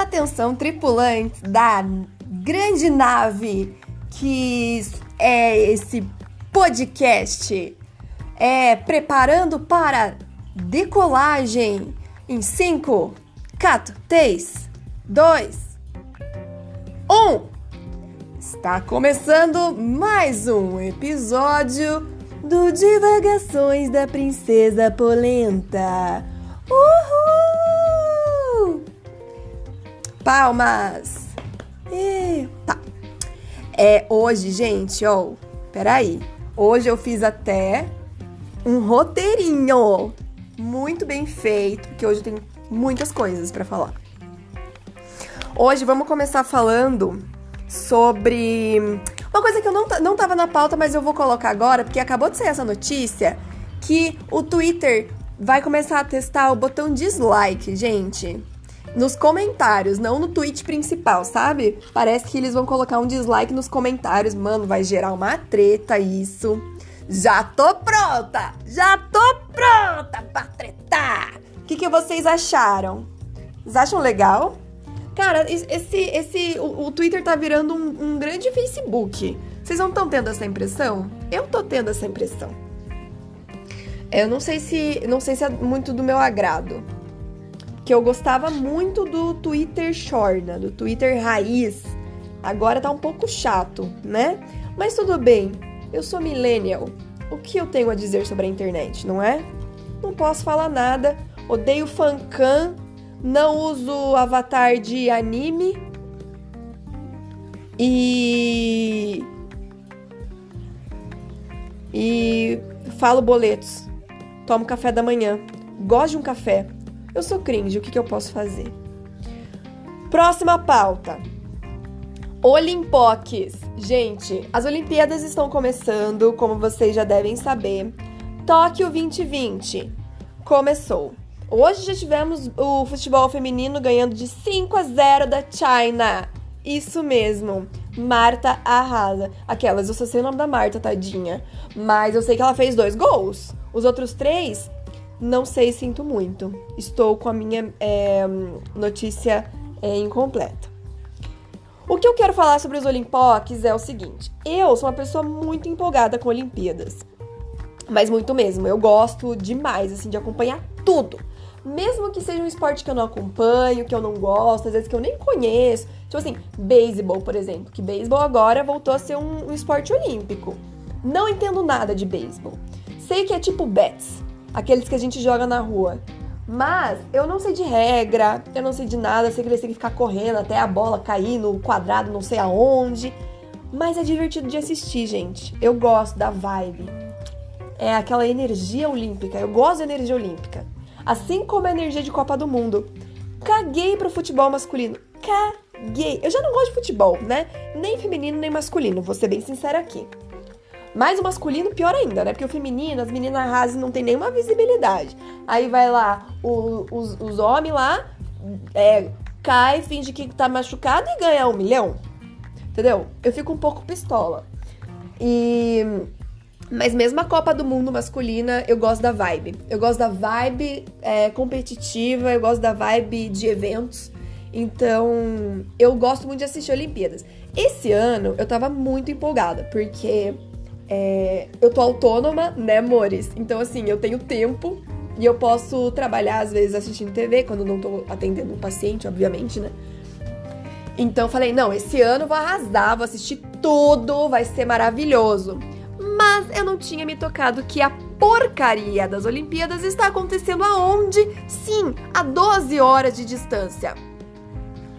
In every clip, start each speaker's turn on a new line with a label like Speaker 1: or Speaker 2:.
Speaker 1: Atenção, tripulantes da grande nave que é esse podcast. É preparando para decolagem em 5, 4, 3, 2, 1. Está começando mais um episódio do Divagações da Princesa Polenta. Uhul! Palmas! E, tá. É hoje, gente, ó. Peraí. Hoje eu fiz até um roteirinho muito bem feito, porque hoje tem muitas coisas para falar. Hoje vamos começar falando sobre uma coisa que eu não, não tava na pauta, mas eu vou colocar agora, porque acabou de sair essa notícia que o Twitter vai começar a testar o botão dislike, gente. Nos comentários, não no tweet principal, sabe? Parece que eles vão colocar um dislike nos comentários. Mano, vai gerar uma treta isso. Já tô pronta! Já tô pronta pra tretar! O que, que vocês acharam? Vocês acham legal? Cara, esse, esse, o, o Twitter tá virando um, um grande Facebook. Vocês não estão tendo essa impressão? Eu tô tendo essa impressão. Eu não sei se, não sei se é muito do meu agrado. Que eu gostava muito do Twitter Shorna, do Twitter raiz. Agora tá um pouco chato, né? Mas tudo bem. Eu sou millennial. O que eu tenho a dizer sobre a internet, não é? Não posso falar nada. Odeio fancam não uso avatar de anime e e falo boletos. Tomo café da manhã. Gosto de um café. Eu sou cringe, o que, que eu posso fazer? Próxima pauta. Olimpoques. Gente, as Olimpíadas estão começando, como vocês já devem saber. Tóquio 2020 começou. Hoje já tivemos o futebol feminino ganhando de 5 a 0 da China. Isso mesmo. Marta arrasa. Aquelas, eu só sei o nome da Marta, tadinha. Mas eu sei que ela fez dois gols. Os outros três, não sei, sinto muito. Estou com a minha é, notícia é, incompleta. O que eu quero falar sobre os Olimpoques é o seguinte: eu sou uma pessoa muito empolgada com Olimpíadas. Mas muito mesmo. Eu gosto demais, assim, de acompanhar tudo. Mesmo que seja um esporte que eu não acompanho, que eu não gosto, às vezes que eu nem conheço. Tipo assim, beisebol, por exemplo. Que beisebol agora voltou a ser um, um esporte olímpico. Não entendo nada de beisebol. Sei que é tipo bets, aqueles que a gente joga na rua. Mas eu não sei de regra, eu não sei de nada, sei que eles têm que ficar correndo até a bola cair no quadrado, não sei aonde. Mas é divertido de assistir, gente. Eu gosto da vibe. É aquela energia olímpica. Eu gosto da energia olímpica assim como a energia de Copa do Mundo. Caguei pro futebol masculino. Caguei. Eu já não gosto de futebol, né? Nem feminino, nem masculino, vou ser bem sincera aqui. Mas o masculino, pior ainda, né? Porque o feminino, as meninas rasas não tem nenhuma visibilidade. Aí vai lá, o, os, os homens lá, é, cai, finge que tá machucado e ganha um milhão. Entendeu? Eu fico um pouco pistola. E mas mesmo a Copa do Mundo masculina, eu gosto da vibe. Eu gosto da vibe é, competitiva, eu gosto da vibe de eventos. Então, eu gosto muito de assistir Olimpíadas. Esse ano eu tava muito empolgada, porque é, eu tô autônoma, né, amores? Então, assim, eu tenho tempo e eu posso trabalhar, às vezes, assistindo TV, quando não tô atendendo um paciente, obviamente, né? Então, falei: não, esse ano eu vou arrasar, vou assistir tudo, vai ser maravilhoso. Mas eu não tinha me tocado que a porcaria das Olimpíadas está acontecendo aonde? Sim, a 12 horas de distância.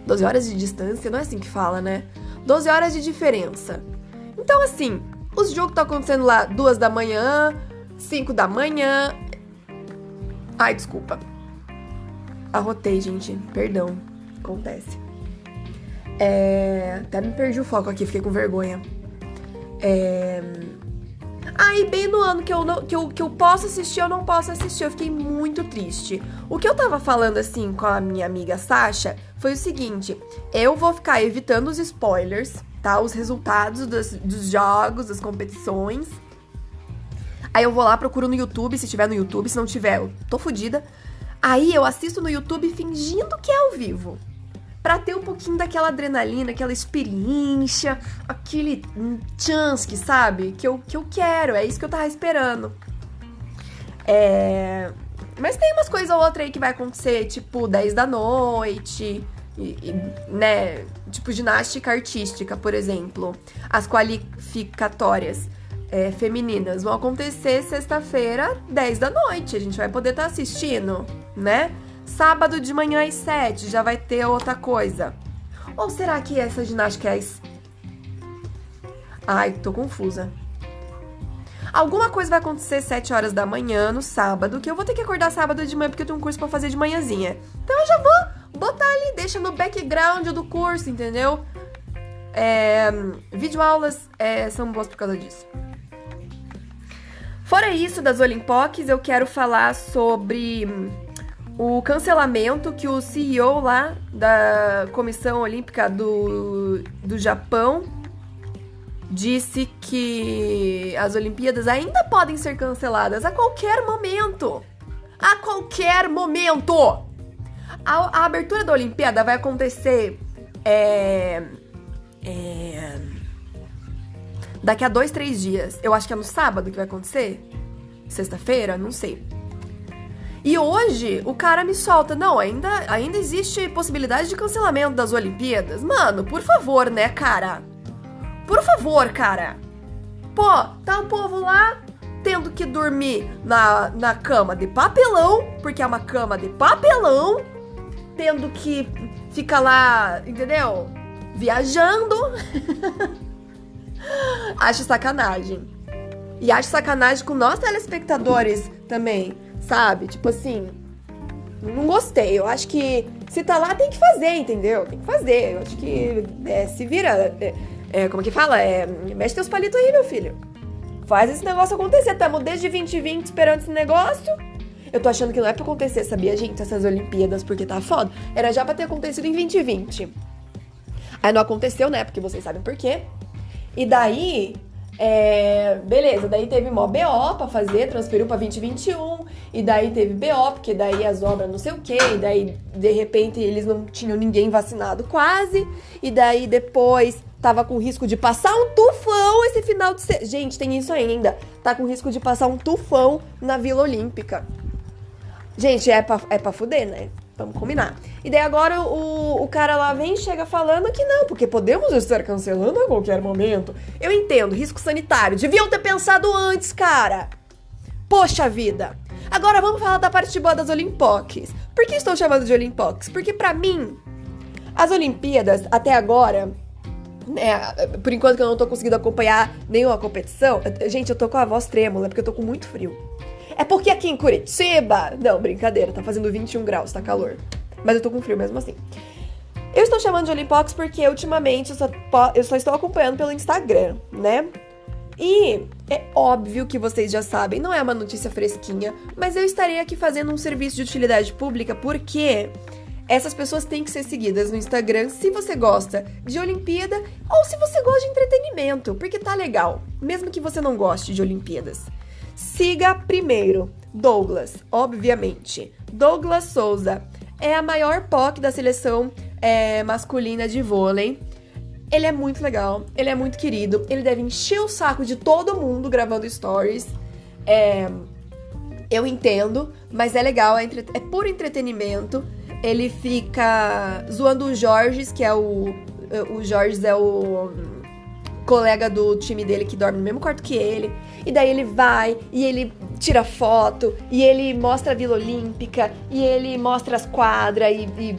Speaker 1: 12 horas de distância, não é assim que fala, né? 12 horas de diferença. Então, assim, os jogos estão acontecendo lá duas da manhã, 5 da manhã. Ai, desculpa. Arrotei, gente. Perdão. Acontece. É... Até me perdi o foco aqui, fiquei com vergonha. É... Aí, bem no ano que eu, não, que, eu, que eu posso assistir, eu não posso assistir. Eu fiquei muito triste. O que eu tava falando, assim, com a minha amiga Sasha foi o seguinte: eu vou ficar evitando os spoilers, tá? Os resultados dos, dos jogos, das competições. Aí eu vou lá, procuro no YouTube, se tiver no YouTube. Se não tiver, eu tô fodida. Aí eu assisto no YouTube fingindo que é ao vivo. para ter um pouquinho daquela adrenalina, aquela experiência, aquele chance, sabe? Que eu, que eu quero, é isso que eu tava esperando. É... Mas tem umas coisas ou outra aí que vai acontecer, tipo 10 da noite, e, e, né? Tipo ginástica artística, por exemplo. As qualificatórias é, femininas vão acontecer sexta-feira, 10 da noite. A gente vai poder estar tá assistindo, né? Sábado de manhã às 7 já vai ter outra coisa. Ou será que essa ginástica é às... Ai, tô confusa. Alguma coisa vai acontecer às 7 horas da manhã no sábado, que eu vou ter que acordar sábado de manhã porque eu tenho um curso para fazer de manhãzinha. Então eu já vou botar ali, deixa no background do curso, entendeu? É, videoaulas é, são boas por causa disso. Fora isso das Olimpoques, eu quero falar sobre o cancelamento que o CEO lá da Comissão Olímpica do, do Japão disse que as Olimpíadas ainda podem ser canceladas a qualquer momento. A qualquer momento! A, a abertura da Olimpíada vai acontecer é, é, daqui a dois, três dias. Eu acho que é no sábado que vai acontecer. Sexta-feira? Não sei. E hoje o cara me solta, não, ainda, ainda existe possibilidade de cancelamento das Olimpíadas. Mano, por favor, né, cara? Por favor, cara. Pô, tá o povo lá tendo que dormir na, na cama de papelão, porque é uma cama de papelão, tendo que ficar lá, entendeu? Viajando. acho sacanagem. E acho sacanagem com nós telespectadores também, sabe? Tipo assim, não gostei. Eu acho que se tá lá tem que fazer, entendeu? Tem que fazer. Eu acho que é, se vira. É, é, como que fala? É, mexe teus palitos aí, meu filho. Faz esse negócio acontecer. Tamo desde 2020 esperando esse negócio. Eu tô achando que não é pra acontecer, sabia, gente? Essas Olimpíadas, porque tá foda. Era já pra ter acontecido em 2020. Aí não aconteceu, né? Porque vocês sabem por quê. E daí, é, beleza, daí teve mó BO pra fazer, transferiu pra 2021, e daí teve BO, porque daí as obras não sei o que, e daí de repente eles não tinham ninguém vacinado quase, e daí depois tava com risco de passar um tufão esse final de semana. Gente, tem isso ainda. Tá com risco de passar um tufão na Vila Olímpica. Gente, é pra, é pra fuder, né? Vamos combinar. E daí agora o, o cara lá vem e chega falando que não, porque podemos estar cancelando a qualquer momento. Eu entendo, risco sanitário. Deviam ter pensado antes, cara. Poxa vida. Agora vamos falar da parte boa das Olimpoques. Por que estou chamando de Olimpoques? Porque para mim, as Olimpíadas até agora né, por enquanto que eu não tô conseguindo acompanhar nenhuma competição, gente, eu tô com a voz trêmula, porque eu tô com muito frio. É porque aqui em Curitiba. Não, brincadeira, tá fazendo 21 graus, tá calor. Mas eu tô com frio mesmo assim. Eu estou chamando de Olimpox porque ultimamente eu só, eu só estou acompanhando pelo Instagram, né? E é óbvio que vocês já sabem, não é uma notícia fresquinha, mas eu estarei aqui fazendo um serviço de utilidade pública porque essas pessoas têm que ser seguidas no Instagram se você gosta de Olimpíada ou se você gosta de entretenimento, porque tá legal, mesmo que você não goste de Olimpíadas. Siga primeiro Douglas, obviamente. Douglas Souza é a maior POC da seleção é, masculina de vôlei. Ele é muito legal, ele é muito querido, ele deve encher o saco de todo mundo gravando stories. É, eu entendo, mas é legal, é, entre, é puro entretenimento. Ele fica zoando o Jorge, que é o. O é o colega do time dele que dorme no mesmo quarto que ele. E daí ele vai e ele tira foto e ele mostra a Vila Olímpica e ele mostra as quadras e, e,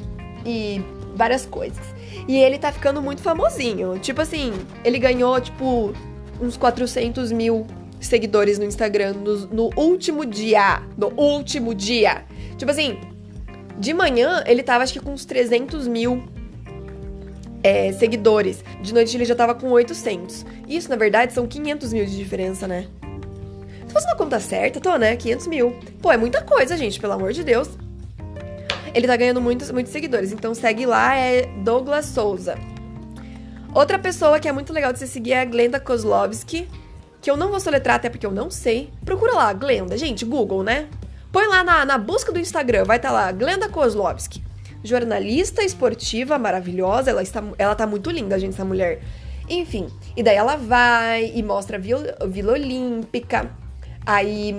Speaker 1: e várias coisas. E ele tá ficando muito famosinho. Tipo assim, ele ganhou, tipo, uns 400 mil seguidores no Instagram no, no último dia. No último dia. Tipo assim, de manhã ele tava acho que com uns 300 mil é, seguidores. De noite ele já tava com 800. Isso, na verdade, são 500 mil de diferença, né? Se fosse uma conta certa, tô, né? 500 mil. Pô, é muita coisa, gente, pelo amor de Deus. Ele tá ganhando muitos, muitos seguidores, então segue lá, é Douglas Souza. Outra pessoa que é muito legal de você seguir é a Glenda Kozlovski, que eu não vou soletrar até porque eu não sei. Procura lá, Glenda. Gente, Google, né? Põe lá na, na busca do Instagram, vai estar tá lá, Glenda Kozlovski. Jornalista esportiva maravilhosa. Ela, está, ela tá muito linda, gente, essa mulher. Enfim, e daí ela vai e mostra a Vila, Vila Olímpica, aí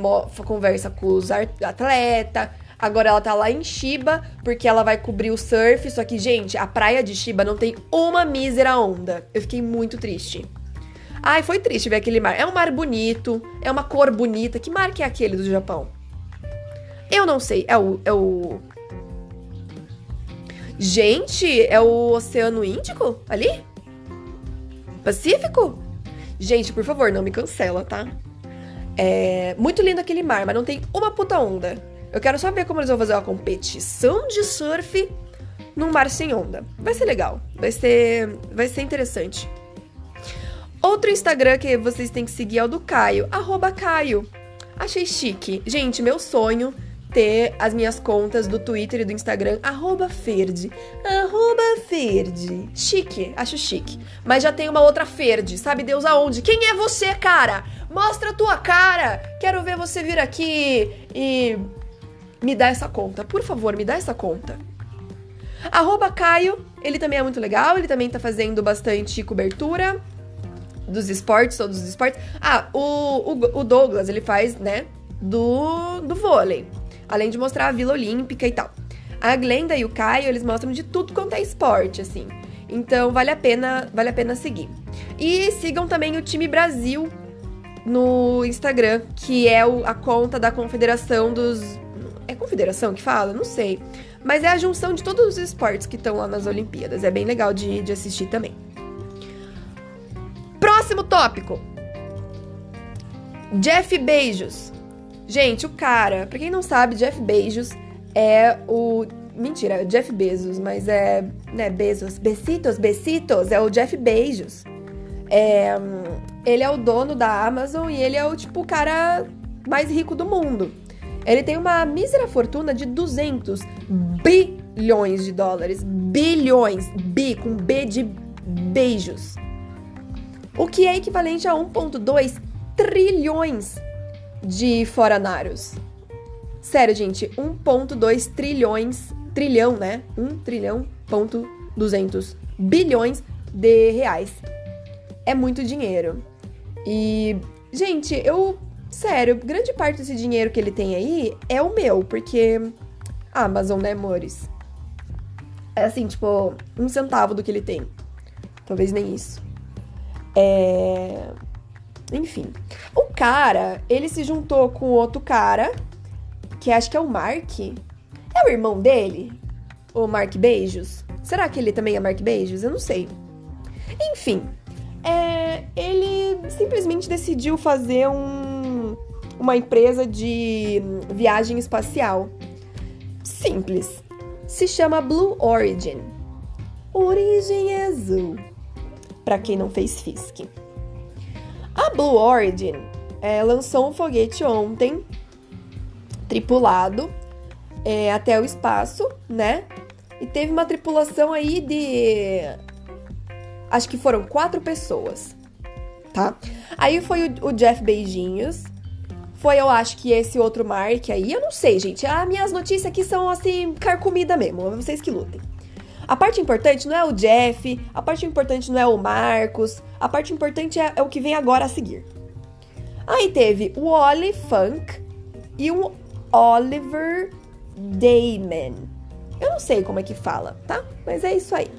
Speaker 1: conversa com os atletas. Agora ela tá lá em Shiba, porque ela vai cobrir o surf. Só que, gente, a praia de Shiba não tem uma mísera onda. Eu fiquei muito triste. Ai, foi triste ver aquele mar. É um mar bonito, é uma cor bonita. Que mar que é aquele do Japão? Eu não sei. É o. É o... Gente, é o Oceano Índico ali? Pacífico? Gente, por favor, não me cancela, tá? É muito lindo aquele mar, mas não tem uma puta onda. Eu quero só ver como eles vão fazer uma competição de surf num mar sem onda. Vai ser legal. Vai ser, vai ser interessante. Outro Instagram que vocês têm que seguir é o do Caio, arroba Caio. Achei chique. Gente, meu sonho ter as minhas contas do Twitter e do Instagram, arroba Ferde. Arroba Ferde. Chique, acho chique. Mas já tem uma outra Ferde, sabe Deus aonde? Quem é você, cara? Mostra a tua cara! Quero ver você vir aqui e me dar essa conta. Por favor, me dá essa conta. Arroba Caio, ele também é muito legal, ele também tá fazendo bastante cobertura dos esportes, todos os esportes. Ah, o, o, o Douglas, ele faz, né, do, do vôlei além de mostrar a Vila Olímpica e tal. A Glenda e o Caio, eles mostram de tudo quanto é esporte, assim. Então vale a pena, vale a pena seguir. E sigam também o time Brasil no Instagram, que é o, a conta da Confederação dos é Confederação que fala? Não sei. Mas é a junção de todos os esportes que estão lá nas Olimpíadas. É bem legal de, de assistir também. Próximo tópico. Jeff Beijos. Gente, o cara, pra quem não sabe, Jeff Bezos é o. Mentira, é o Jeff Bezos, mas é. né, Bezos. Besitos, Besitos, é o Jeff Bezos. É, ele é o dono da Amazon e ele é o, tipo, o cara mais rico do mundo. Ele tem uma mísera fortuna de 200 bilhões de dólares. Bilhões. Bi, com B de beijos. O que é equivalente a 1,2 trilhões de foranários. Sério, gente, 1.2 trilhões, trilhão, né? 1 trilhão, ponto 200 bilhões de reais. É muito dinheiro. E, gente, eu, sério, grande parte desse dinheiro que ele tem aí é o meu, porque Amazon, né, amores? É assim, tipo, um centavo do que ele tem. Talvez nem isso. É. Enfim. O cara, ele se juntou com outro cara, que acho que é o Mark. É o irmão dele? O Mark Beijos? Será que ele também é Mark Beijos? Eu não sei. Enfim, é, ele simplesmente decidiu fazer um, uma empresa de viagem espacial. Simples. Se chama Blue Origin. Origem azul. Para quem não fez FISC. A Blue Origin é, lançou um foguete ontem, tripulado, é, até o espaço, né? E teve uma tripulação aí de. Acho que foram quatro pessoas, tá? Aí foi o, o Jeff Beijinhos. Foi, eu acho que esse outro Mark aí. Eu não sei, gente. As minhas notícias aqui são assim, carcomida mesmo. Vocês que lutem. A parte importante não é o Jeff, a parte importante não é o Marcos, a parte importante é, é o que vem agora a seguir. Aí teve o Ollie Funk e o Oliver Damon. Eu não sei como é que fala, tá? Mas é isso aí.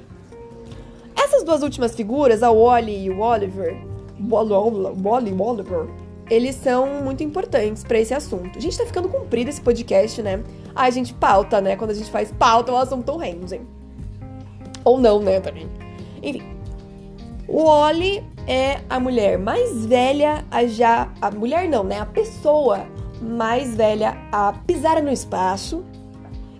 Speaker 1: Essas duas últimas figuras, a Wally e o Oliver, Wally e Oliver, eles são muito importantes para esse assunto. A gente tá ficando comprido esse podcast, né? a gente pauta, né? Quando a gente faz pauta, o assunto rende. Ou não, né, também. Enfim. O Oli é a mulher mais velha a já. A mulher não, né? A pessoa mais velha a pisar no espaço.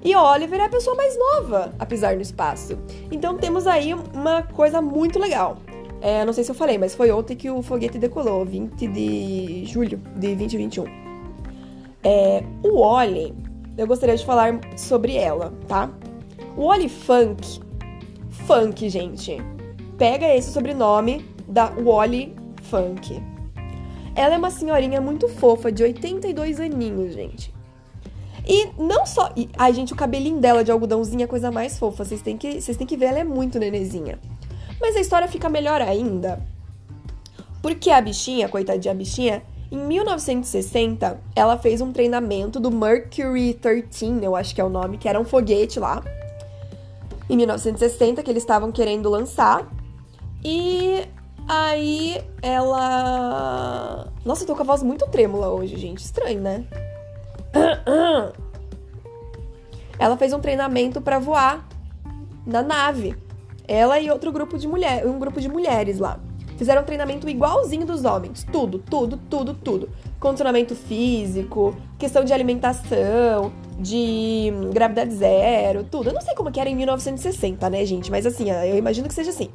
Speaker 1: E Oliver é a pessoa mais nova a pisar no espaço. Então temos aí uma coisa muito legal. É, não sei se eu falei, mas foi ontem que o foguete decolou, 20 de julho de 2021. É, o Oli, eu gostaria de falar sobre ela, tá? O Oli Funk Funk, gente. Pega esse sobrenome da Wally Funk. Ela é uma senhorinha muito fofa, de 82 aninhos, gente. E não só. Ai, gente, o cabelinho dela de algodãozinho é a coisa mais fofa. Vocês têm que, vocês têm que ver, ela é muito nenezinha. Mas a história fica melhor ainda. Porque a bichinha, coitadinha bichinha, em 1960, ela fez um treinamento do Mercury 13, eu acho que é o nome, que era um foguete lá. Em 1960, que eles estavam querendo lançar. E aí ela. Nossa, eu tô com a voz muito trêmula hoje, gente. Estranho, né? Ela fez um treinamento para voar na nave. Ela e outro grupo de mulheres, um grupo de mulheres lá. Fizeram um treinamento igualzinho dos homens. Tudo, tudo, tudo, tudo. Condicionamento físico, questão de alimentação, de gravidade zero, tudo. Eu não sei como que era em 1960, né, gente? Mas assim, eu imagino que seja assim.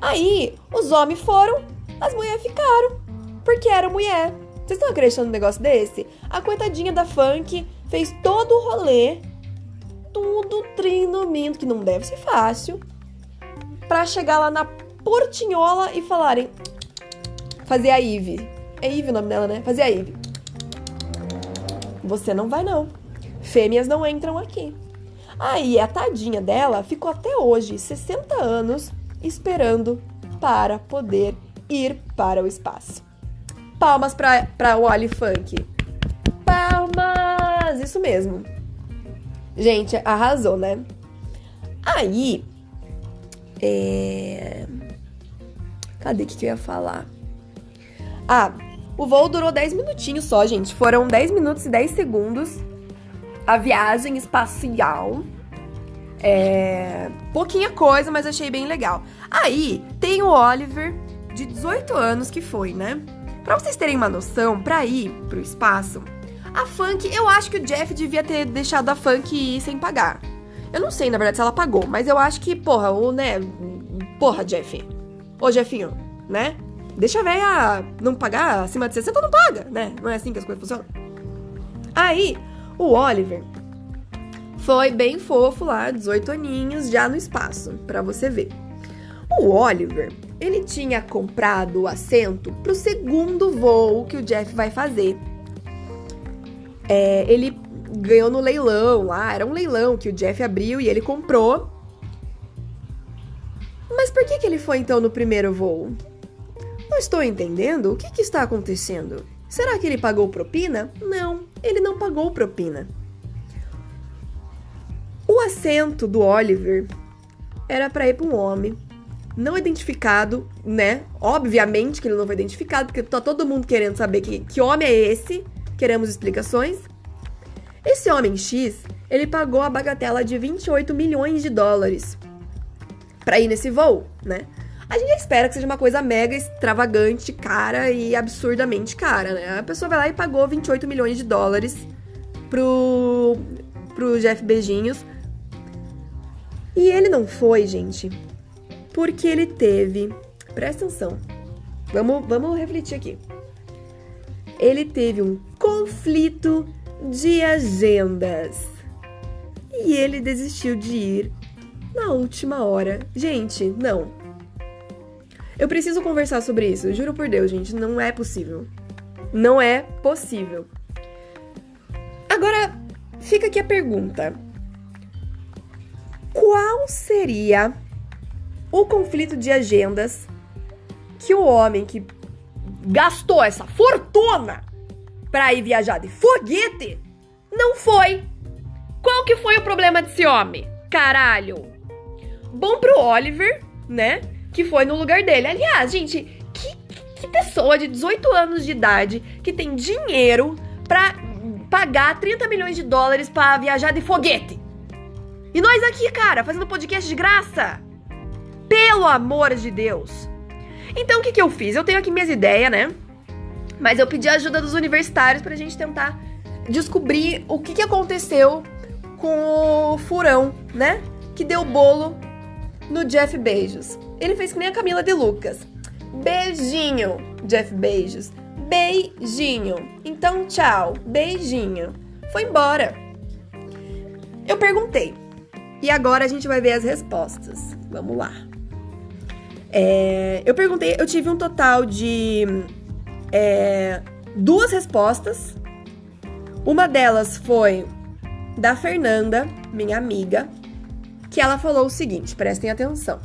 Speaker 1: Aí, os homens foram, as mulheres ficaram. Porque era mulher. Vocês estão acreditando num negócio desse? A coitadinha da funk fez todo o rolê, tudo treinamento, que não deve ser fácil, para chegar lá na portinhola e falarem. Fazer a Ive. É Ive o nome dela, né? Fazer a Ive. Você não vai, não. Fêmeas não entram aqui. Aí a tadinha dela ficou até hoje, 60 anos, esperando para poder ir para o espaço. Palmas para pra Wally Funk. Palmas! Isso mesmo. Gente, arrasou, né? Aí. É... Cadê que eu ia falar? Ah, o voo durou 10 minutinhos só, gente. Foram 10 minutos e 10 segundos. A viagem espacial. É. Pouquinha coisa, mas achei bem legal. Aí tem o Oliver, de 18 anos, que foi, né? Pra vocês terem uma noção, pra ir pro espaço, a Funk, eu acho que o Jeff devia ter deixado a Funk ir sem pagar. Eu não sei, na verdade, se ela pagou, mas eu acho que, porra, o, né? Porra, Jeff. Ô, Jeffinho, né? Deixa a véia não pagar acima de 60, não paga, né? Não é assim que as coisas funcionam. Aí, o Oliver foi bem fofo lá, 18 aninhos, já no espaço, para você ver. O Oliver, ele tinha comprado o assento pro segundo voo que o Jeff vai fazer. É, ele ganhou no leilão lá, era um leilão que o Jeff abriu e ele comprou. Mas por que, que ele foi então no primeiro voo? Não estou entendendo. O que, que está acontecendo? Será que ele pagou propina? Não, ele não pagou propina. O assento do Oliver era para ir para um homem não identificado, né? Obviamente que ele não foi identificado, porque tá todo mundo querendo saber que, que homem é esse. Queremos explicações. Esse homem X, ele pagou a bagatela de 28 milhões de dólares para ir nesse voo, né? A gente espera que seja uma coisa mega extravagante, cara e absurdamente cara, né? A pessoa vai lá e pagou 28 milhões de dólares pro, pro Jeff Beijinhos. E ele não foi, gente, porque ele teve. Presta atenção. Vamos, vamos refletir aqui. Ele teve um conflito de agendas. E ele desistiu de ir na última hora. Gente, não. Eu preciso conversar sobre isso. Juro por Deus, gente, não é possível. Não é possível. Agora, fica aqui a pergunta. Qual seria o conflito de agendas que o homem que gastou essa fortuna para ir viajar de foguete não foi. Qual que foi o problema desse homem? Caralho. Bom pro Oliver, né? Que foi no lugar dele. Aliás, gente, que, que pessoa de 18 anos de idade que tem dinheiro pra pagar 30 milhões de dólares para viajar de foguete? E nós aqui, cara, fazendo podcast de graça. Pelo amor de Deus! Então o que, que eu fiz? Eu tenho aqui minhas ideias, né? Mas eu pedi a ajuda dos universitários pra gente tentar descobrir o que, que aconteceu com o furão, né? Que deu bolo no Jeff Beijos. Ele fez que nem a Camila de Lucas. Beijinho, Jeff Beijos. Beijinho. Então, tchau. Beijinho. Foi embora. Eu perguntei. E agora a gente vai ver as respostas. Vamos lá. É, eu perguntei, eu tive um total de é, duas respostas. Uma delas foi da Fernanda, minha amiga, que ela falou o seguinte: prestem atenção.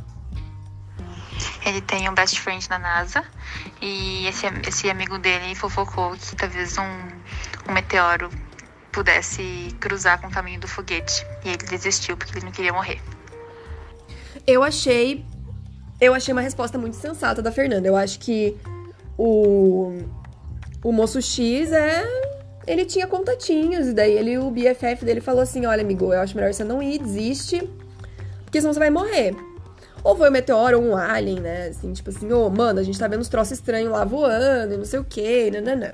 Speaker 2: Ele tem um best friend na NASA e esse, esse amigo dele fofocou que talvez um, um meteoro pudesse cruzar com o caminho do foguete. E ele desistiu porque ele não queria morrer.
Speaker 1: Eu achei. Eu achei uma resposta muito sensata da Fernanda. Eu acho que o. O moço X é. Ele tinha contatinhos, e daí ele, o BFF dele falou assim: olha, amigo, eu acho melhor você não ir, desiste, porque senão você vai morrer. Ou foi um meteoro ou um alien, né? Assim, tipo assim, ô, oh, mano, a gente tá vendo uns troços estranhos lá voando não sei o quê, nananã.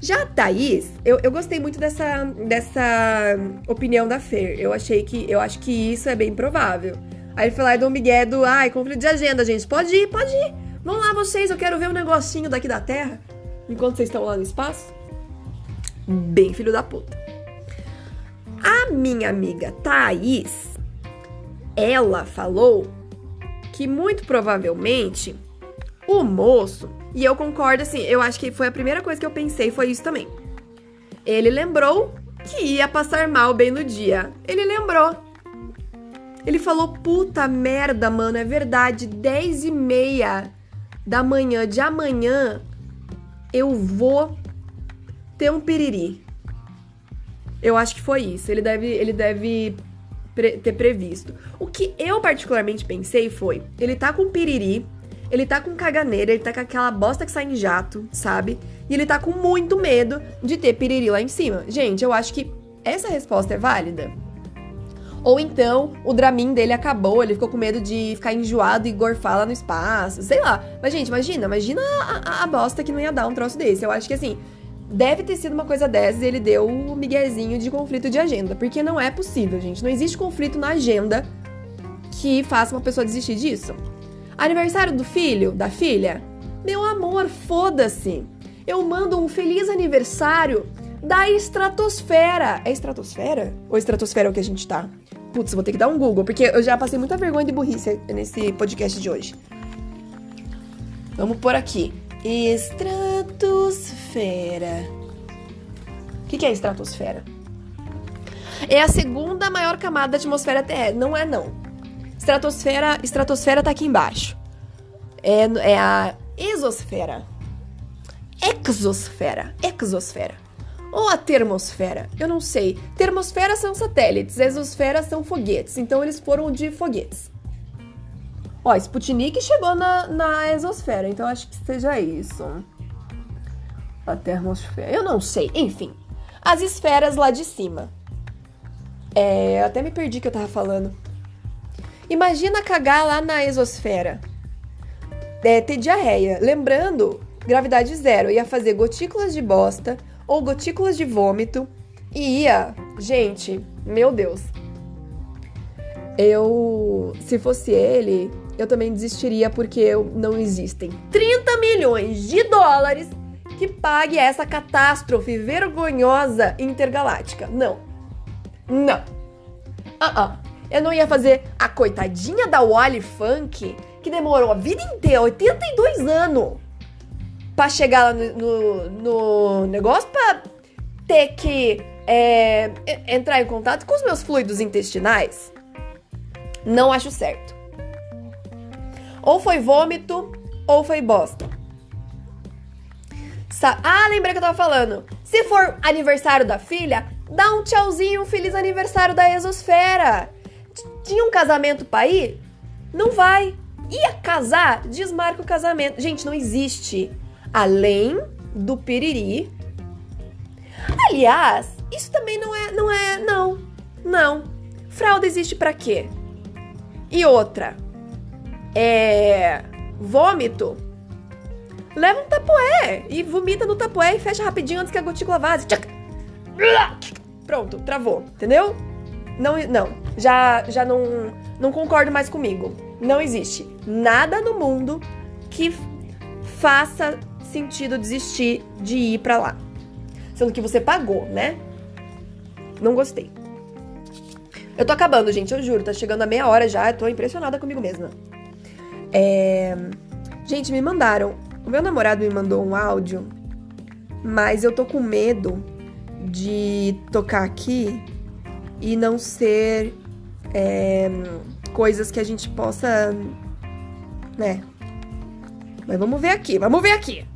Speaker 1: Já a Thaís, eu, eu gostei muito dessa, dessa opinião da Fer. Eu achei que. Eu acho que isso é bem provável. Aí ele foi lá e um migué do. Ai, conflito de agenda, gente. Pode ir, pode ir. Vão lá vocês, eu quero ver um negocinho daqui da Terra. Enquanto vocês estão lá no espaço. Bem filho da puta. A minha amiga Thaís, ela falou que muito provavelmente o moço e eu concordo, assim, eu acho que foi a primeira coisa que eu pensei, foi isso também. Ele lembrou que ia passar mal bem no dia. Ele lembrou. Ele falou, puta merda, mano, é verdade, 10 e meia da manhã de amanhã eu vou ter um piriri. Eu acho que foi isso. Ele deve, ele deve pre ter previsto. O que eu particularmente pensei foi, ele tá com piriri, ele tá com caganeira, ele tá com aquela bosta que sai em jato, sabe? E ele tá com muito medo de ter piriri lá em cima. Gente, eu acho que essa resposta é válida. Ou então, o Dramin dele acabou, ele ficou com medo de ficar enjoado e gorfar lá no espaço, sei lá. Mas, gente, imagina, imagina a, a bosta que não ia dar um troço desse. Eu acho que, assim, deve ter sido uma coisa dessas e ele deu o um miguezinho de conflito de agenda. Porque não é possível, gente. Não existe conflito na agenda que faça uma pessoa desistir disso. Aniversário do filho, da filha? Meu amor, foda-se. Eu mando um feliz aniversário da estratosfera. É estratosfera? Ou estratosfera é o que a gente tá? Putz, vou ter que dar um Google, porque eu já passei muita vergonha de burrice nesse podcast de hoje. Vamos por aqui. Estratosfera. O que, que é estratosfera? É a segunda maior camada da atmosfera terrestre. Não é, não. Estratosfera, estratosfera tá aqui embaixo. É, é a exosfera. Exosfera. Exosfera. Ou a termosfera. Eu não sei. Termosfera são satélites, exosfera são foguetes. Então eles foram de foguetes. Ó, Sputnik chegou na, na exosfera, então acho que seja isso. A termosfera. Eu não sei. Enfim. As esferas lá de cima. É, até me perdi que eu tava falando. Imagina cagar lá na exosfera. É, ter diarreia. Lembrando, gravidade zero. Ia fazer gotículas de bosta ou gotículas de vômito. E ia. Gente, meu Deus. Eu. Se fosse ele, eu também desistiria porque eu, não existem 30 milhões de dólares que pague essa catástrofe vergonhosa intergaláctica. Não. Não. Ah, uh, -uh. Eu não ia fazer a coitadinha da Wally Funk, que demorou a vida inteira, 82 anos, pra chegar lá no, no, no negócio pra ter que é, entrar em contato com os meus fluidos intestinais. Não acho certo. Ou foi vômito, ou foi bosta. Sa ah, lembrei que eu tava falando. Se for aniversário da filha, dá um tchauzinho, um feliz aniversário da Exosfera. Tinha um casamento pra ir? Não vai. Ia casar? Desmarca o casamento. Gente, não existe. Além do piriri. Aliás, isso também não é, não é, não. Não. Fralda existe para quê? E outra. É vômito. Leva um tapoé e vomita no tapoé e fecha rapidinho antes que a gotícula vaze. Pronto, travou, entendeu? Não, não, já, já não, não concordo mais comigo. Não existe nada no mundo que faça sentido desistir de ir para lá. Sendo que você pagou, né? Não gostei. Eu tô acabando, gente, eu juro. Tá chegando a meia hora já. Eu tô impressionada comigo mesma. É... Gente, me mandaram. O meu namorado me mandou um áudio, mas eu tô com medo de tocar aqui e não ser é, coisas que a gente possa, né? Mas vamos ver aqui, vamos ver aqui.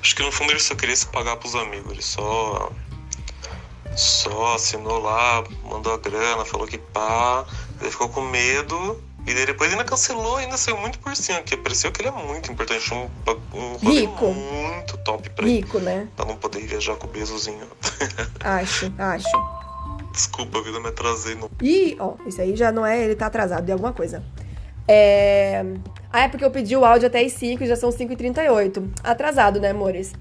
Speaker 3: Acho que no fundo ele só queria se pagar pros amigos, ele só só assinou lá, mandou a grana, falou que pá, ele ficou com medo e depois ainda cancelou, ainda saiu muito por cima, que pareceu que ele é muito importante, um, um
Speaker 1: Rico.
Speaker 3: muito top pra
Speaker 1: Rico,
Speaker 3: ele.
Speaker 1: né?
Speaker 3: Pra não poder viajar com o Bezozinho.
Speaker 1: Acho, acho.
Speaker 3: Desculpa, vida, me atrasei no.
Speaker 1: Ih, ó, isso aí já não é, ele tá atrasado de alguma coisa. É. Ah, é porque eu pedi o áudio até as 5 e já são 5h38. Atrasado, né, amores?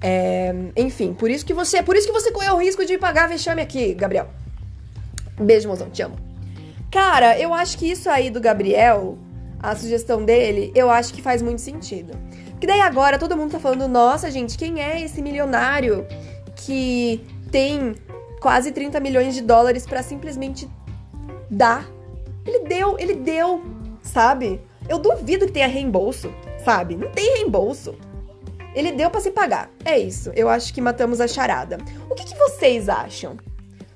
Speaker 1: É, enfim, por isso que você, por isso que você correu o risco de pagar vexame aqui, Gabriel. Beijo, mozão, te amo. Cara, eu acho que isso aí do Gabriel, a sugestão dele, eu acho que faz muito sentido. Que daí agora todo mundo tá falando, nossa, gente, quem é esse milionário que tem quase 30 milhões de dólares pra simplesmente dar? Ele deu, ele deu, sabe? Eu duvido que tenha reembolso, sabe? Não tem reembolso. Ele deu pra se pagar. É isso. Eu acho que matamos a charada. O que, que vocês acham?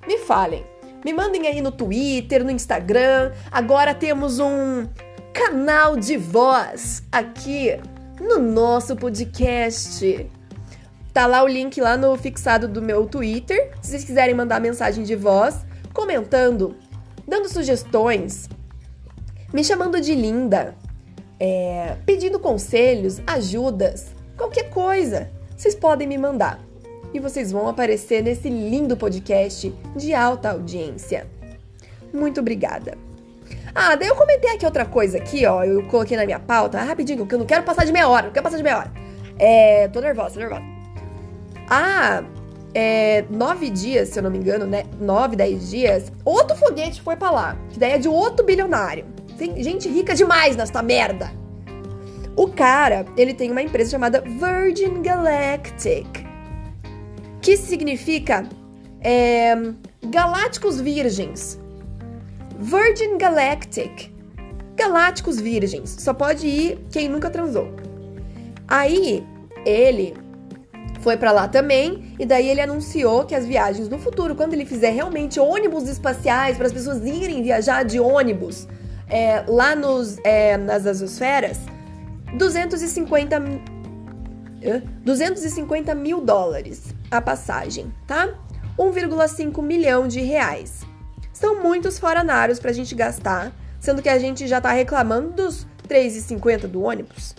Speaker 1: Me falem. Me mandem aí no Twitter, no Instagram. Agora temos um canal de voz aqui no nosso podcast. Tá lá o link lá no fixado do meu Twitter. Se vocês quiserem mandar mensagem de voz, comentando, dando sugestões, me chamando de linda, é, pedindo conselhos, ajudas, qualquer coisa, vocês podem me mandar. E vocês vão aparecer nesse lindo podcast de alta audiência. Muito obrigada. Ah, daí eu comentei aqui outra coisa aqui, ó. Eu coloquei na minha pauta, rapidinho, que eu não quero passar de meia hora, não quero passar de meia hora. É. Tô nervosa, tô nervosa. Ah, é, nove dias, se eu não me engano, né? Nove, dez dias, outro foguete foi pra lá. Que daí é de outro bilionário. Tem gente rica demais nesta merda. O cara, ele tem uma empresa chamada Virgin Galactic, que significa é, Galácticos Virgens. Virgin Galactic. Galácticos Virgens. Só pode ir quem nunca transou. Aí, ele foi para lá também, e daí ele anunciou que as viagens no futuro, quando ele fizer realmente ônibus espaciais para as pessoas irem viajar de ônibus é, lá nos, é, nas azosferas, 250, hã? 250 mil dólares a passagem, tá? 1,5 milhão de reais. São muitos foranários pra gente gastar, sendo que a gente já tá reclamando dos 3,50 do ônibus.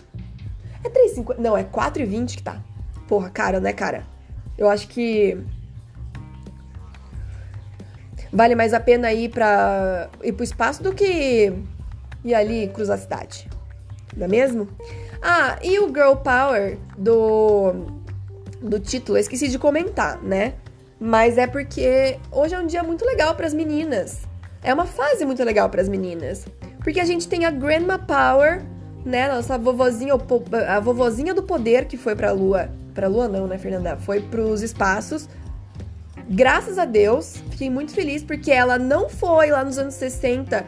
Speaker 1: É 3,50? Não, é 4,20 que tá. Porra, cara, né, cara? Eu acho que vale mais a pena ir para ir pro espaço do que ir ali cruzar a cidade. Não é mesmo? Ah, e o Girl Power do do título, eu esqueci de comentar, né? Mas é porque hoje é um dia muito legal para as meninas. É uma fase muito legal para as meninas, porque a gente tem a Grandma Power, né, nossa vovozinha, a vovozinha do poder que foi para a lua, para a lua não, né, Fernanda? Foi para os espaços. Graças a Deus, fiquei muito feliz porque ela não foi lá nos anos 60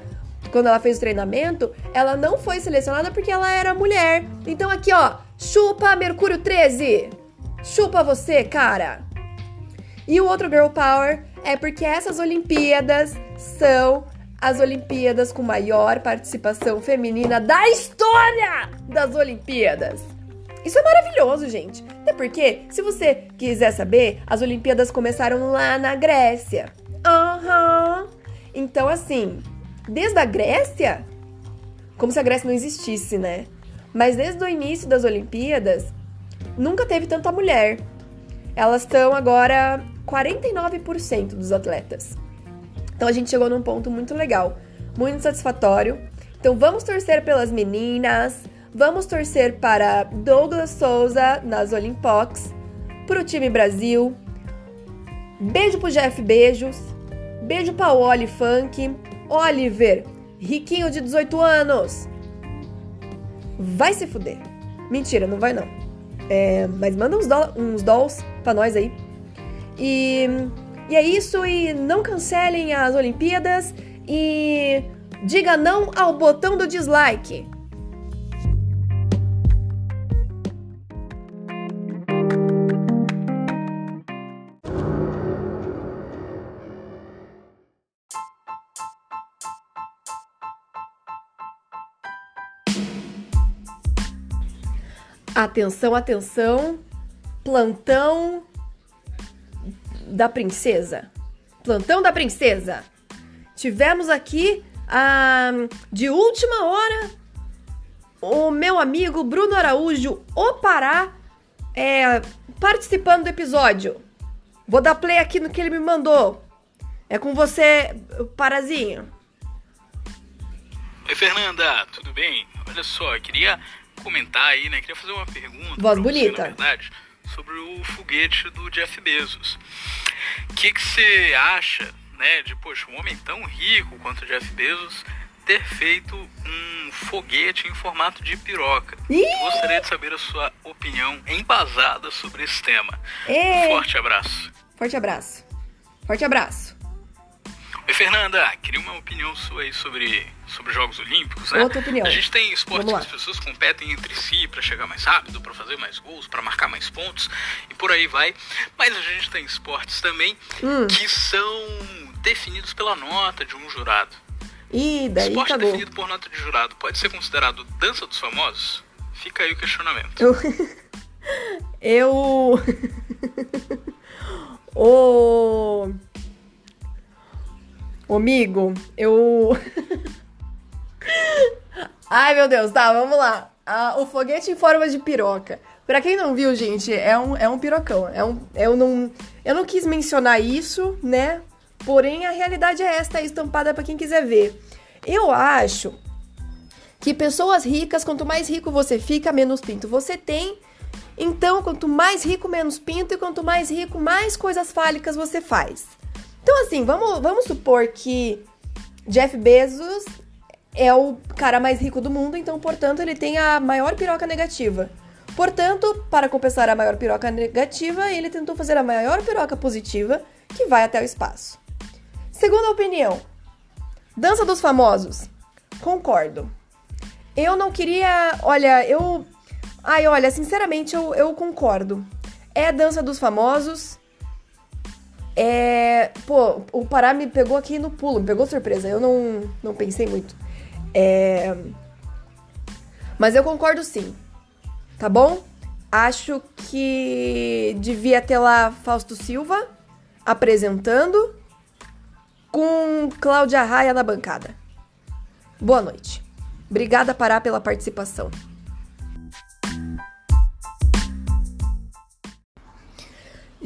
Speaker 1: quando ela fez o treinamento, ela não foi selecionada porque ela era mulher. Então aqui, ó, chupa Mercúrio 13. Chupa você, cara. E o outro Girl Power é porque essas Olimpíadas são as Olimpíadas com maior participação feminina da história das Olimpíadas. Isso é maravilhoso, gente. Até porque, se você quiser saber, as Olimpíadas começaram lá na Grécia. Aham. Uhum. Então, assim, desde a Grécia, como se a Grécia não existisse, né? Mas desde o início das Olimpíadas, nunca teve tanta mulher. Elas estão agora 49% dos atletas. Então a gente chegou num ponto muito legal, muito satisfatório. Então vamos torcer pelas meninas, vamos torcer para Douglas Souza nas Olimpox, pro time Brasil. Beijo pro Jeff Beijos. Beijo pra Oli Funk. Oliver, riquinho de 18 anos. Vai se fuder. Mentira, não vai não. É, mas manda uns, do, uns dolls pra nós aí. E, e é isso. E não cancelem as Olimpíadas. E diga não ao botão do dislike. Atenção, atenção. Plantão da princesa. Plantão da princesa. Tivemos aqui ah, de última hora o meu amigo Bruno Araújo, o Pará, é, participando do episódio. Vou dar play aqui no que ele me mandou. É com você, Parazinho.
Speaker 4: Oi, Fernanda, tudo bem? Olha só, eu queria comentar aí, né? Queria fazer uma pergunta.
Speaker 1: Voz bonita.
Speaker 4: Você, na verdade, sobre o foguete do Jeff Bezos. O que, que você acha, né, de, poxa, um homem tão rico quanto o Jeff Bezos ter feito um foguete em formato de piroca.
Speaker 1: Ih!
Speaker 4: Gostaria de saber a sua opinião embasada sobre esse tema.
Speaker 1: Ê!
Speaker 4: Forte abraço.
Speaker 1: Forte abraço. Forte abraço.
Speaker 4: Oi, Fernanda, queria uma opinião sua aí sobre, sobre Jogos Olímpicos, né?
Speaker 1: Outra opinião.
Speaker 4: A gente tem esportes que as pessoas competem entre si para chegar mais rápido, para fazer mais gols, para marcar mais pontos e por aí vai. Mas a gente tem esportes também
Speaker 1: Hum.
Speaker 4: que são definidos pela nota de um jurado.
Speaker 1: Ih, daí
Speaker 4: Esporte
Speaker 1: cagou.
Speaker 4: definido por nota de jurado pode ser considerado dança dos famosos? Fica aí o questionamento.
Speaker 1: Eu. Eu. Ô. Amigo, eu. Ai, meu Deus, tá, vamos lá. Ah, o foguete em forma de piroca. Pra quem não viu, gente, é um, é um pirocão. É um, eu, não, eu não quis mencionar isso, né? Porém, a realidade é esta, estampada pra quem quiser ver. Eu acho que pessoas ricas, quanto mais rico você fica, menos pinto você tem. Então, quanto mais rico, menos pinto, e quanto mais rico, mais coisas fálicas você faz. Então, assim, vamos, vamos supor que Jeff Bezos é o cara mais rico do mundo, então, portanto, ele tem a maior piroca negativa. Portanto, para compensar a maior piroca negativa, ele tentou fazer a maior piroca positiva, que vai até o espaço. Segunda opinião: Dança dos Famosos. Concordo. Eu não queria. Olha, eu. Ai, olha, sinceramente, eu, eu concordo. É a dança dos famosos. É. Pô, o Pará me pegou aqui no pulo, me pegou surpresa. Eu não, não pensei muito. É. Mas eu concordo sim. Tá bom? Acho que devia ter lá Fausto Silva apresentando com Cláudia Raia na bancada. Boa noite. Obrigada, Pará, pela participação.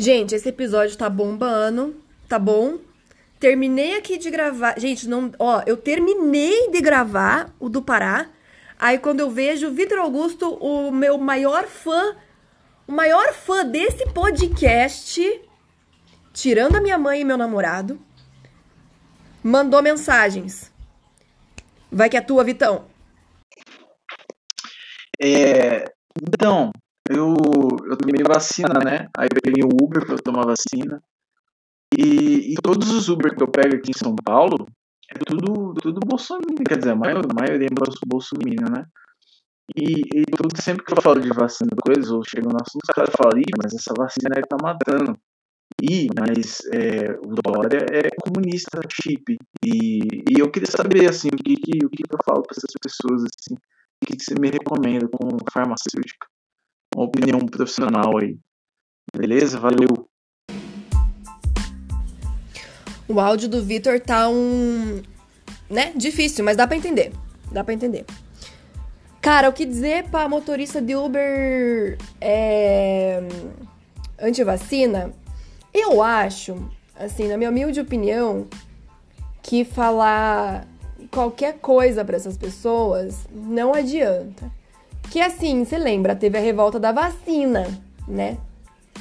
Speaker 1: Gente, esse episódio tá bombando, tá bom? Terminei aqui de gravar. Gente, não, ó, eu terminei de gravar o do Pará. Aí quando eu vejo o Vitor Augusto, o meu maior fã, o maior fã desse podcast, tirando a minha mãe e meu namorado, mandou mensagens. Vai que é tua, Vitão.
Speaker 5: É, então, eu, eu tomei vacina, né? Aí peguei o Uber eu tomar vacina. E, e todos os Uber que eu pego aqui em São Paulo é tudo, tudo bolsominion, quer dizer, a maioria, é bolsominion, né? E, e tudo, sempre que eu falo de vacina e coisas, ou chego no assunto, os caras falam, mas essa vacina aí tá matando. Ih, mas é, o Dória é comunista chip. E, e eu queria saber, assim, o que, que, o que, eu falo pra essas pessoas, assim, o que, que você me recomenda como farmacêutica? Uma opinião profissional aí. Beleza? Valeu.
Speaker 1: O áudio do Vitor tá um. né? Difícil, mas dá pra entender. Dá pra entender. Cara, o que dizer pra motorista de Uber é, antivacina? Eu acho, assim, na minha humilde opinião, que falar qualquer coisa pra essas pessoas não adianta. Que assim, você lembra, teve a revolta da vacina, né?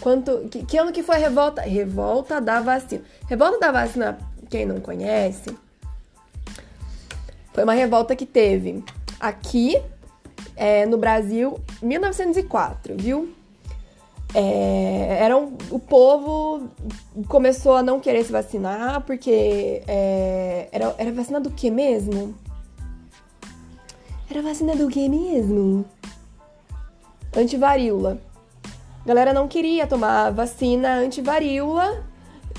Speaker 1: Quanto, que, que ano que foi a revolta? Revolta da vacina. Revolta da vacina, quem não conhece, foi uma revolta que teve aqui é, no Brasil, 1904, viu? É, era um- o povo começou a não querer se vacinar porque é, era, era vacina do que mesmo? Era vacina do que mesmo? Antivaríola. A galera não queria tomar vacina antivaríola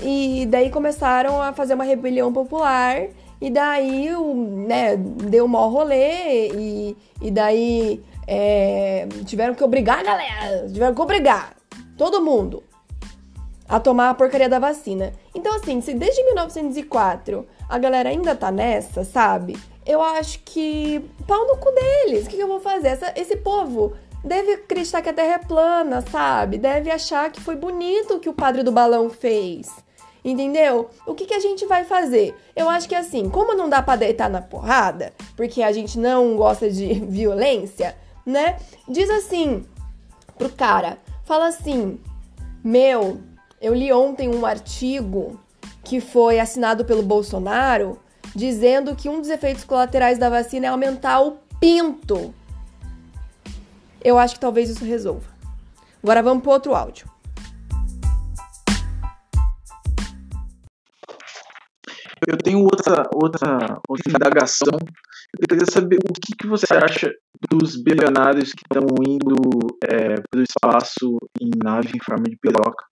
Speaker 1: e daí começaram a fazer uma rebelião popular e daí né, deu mó rolê e, e daí é, tiveram que obrigar a galera, tiveram que obrigar todo mundo a tomar a porcaria da vacina. Então, assim, se desde 1904 a galera ainda tá nessa, sabe? Eu acho que pau no cu deles. O que, que eu vou fazer? Essa, esse povo deve acreditar que a Terra é plana, sabe? Deve achar que foi bonito o que o padre do balão fez. Entendeu? O que, que a gente vai fazer? Eu acho que assim, como não dá pra deitar na porrada, porque a gente não gosta de violência, né? Diz assim pro cara, fala assim: Meu, eu li ontem um artigo que foi assinado pelo Bolsonaro dizendo que um dos efeitos colaterais da vacina é aumentar o pinto. Eu acho que talvez isso resolva. Agora vamos para outro áudio.
Speaker 5: Eu tenho outra, outra, outra indagação. Eu queria saber o que, que você acha dos bilionários que estão indo é, para o espaço em nave em forma de piroca.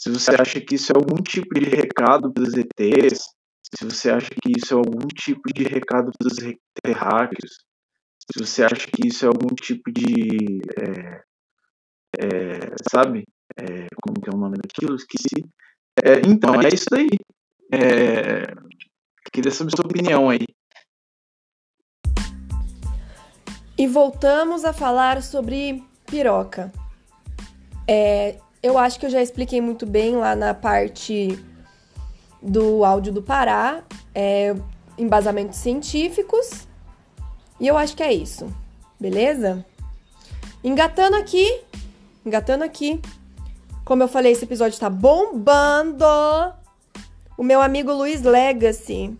Speaker 5: Se você acha que isso é algum tipo de recado para os ETs, se você acha que isso é algum tipo de recado para os terráqueos, se você acha que isso é algum tipo de. É, é, sabe? É, como que é o nome daquilo? Esqueci. É, então, é isso daí. É, queria saber sua opinião aí.
Speaker 1: E voltamos a falar sobre piroca. É, eu acho que eu já expliquei muito bem lá na parte do áudio do Pará, embasamentos científicos. E eu acho que é isso, beleza? Engatando aqui, engatando aqui. Como eu falei, esse episódio tá bombando. O meu amigo Luiz Legacy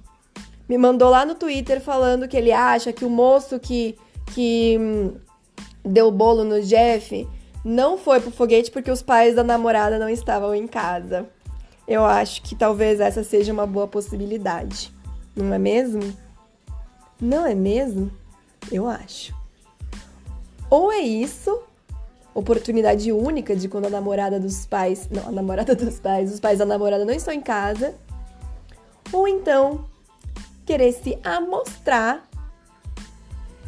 Speaker 1: me mandou lá no Twitter falando que ele acha que o moço que, que hum, deu bolo no Jeff não foi pro foguete porque os pais da namorada não estavam em casa. Eu acho que talvez essa seja uma boa possibilidade. Não é mesmo? Não é mesmo? Eu acho. Ou é isso, oportunidade única de quando a namorada dos pais. Não, a namorada dos pais, os pais da namorada não estão em casa. Ou então, querer se amostrar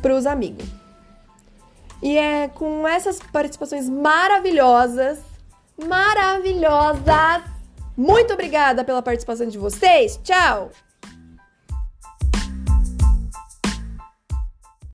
Speaker 1: para os amigos. E é com essas participações maravilhosas, maravilhosas. Muito obrigada pela participação de vocês. Tchau!